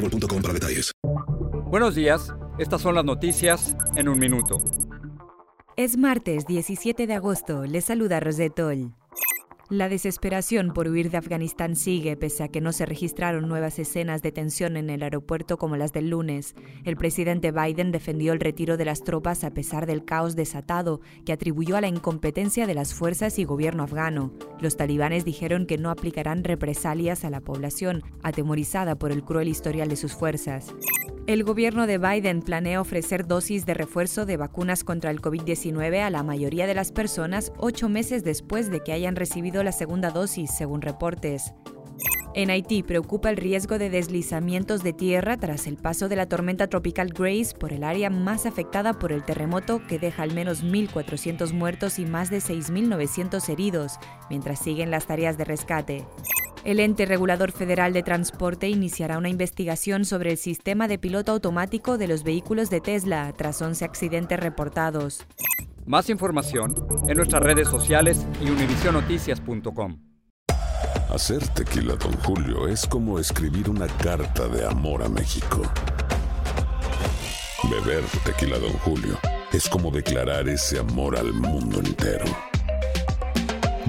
boostmobile.com para detalles. Buenos días, estas son las noticias en un minuto. Es martes 17 de agosto, les saluda Rosetol. La desesperación por huir de Afganistán sigue pese a que no se registraron nuevas escenas de tensión en el aeropuerto como las del lunes. El presidente Biden defendió el retiro de las tropas a pesar del caos desatado que atribuyó a la incompetencia de las fuerzas y gobierno afgano. Los talibanes dijeron que no aplicarán represalias a la población, atemorizada por el cruel historial de sus fuerzas. El gobierno de Biden planea ofrecer dosis de refuerzo de vacunas contra el COVID-19 a la mayoría de las personas ocho meses después de que hayan recibido la segunda dosis, según reportes. En Haití preocupa el riesgo de deslizamientos de tierra tras el paso de la tormenta tropical Grace por el área más afectada por el terremoto que deja al menos 1.400 muertos y más de 6.900 heridos, mientras siguen las tareas de rescate. El ente regulador federal de transporte iniciará una investigación sobre el sistema de piloto automático de los vehículos de Tesla tras 11 accidentes reportados. Más información en nuestras redes sociales y univisionoticias.com. Hacer tequila, Don Julio, es como escribir una carta de amor a México. Beber tequila, Don Julio, es como declarar ese amor al mundo entero.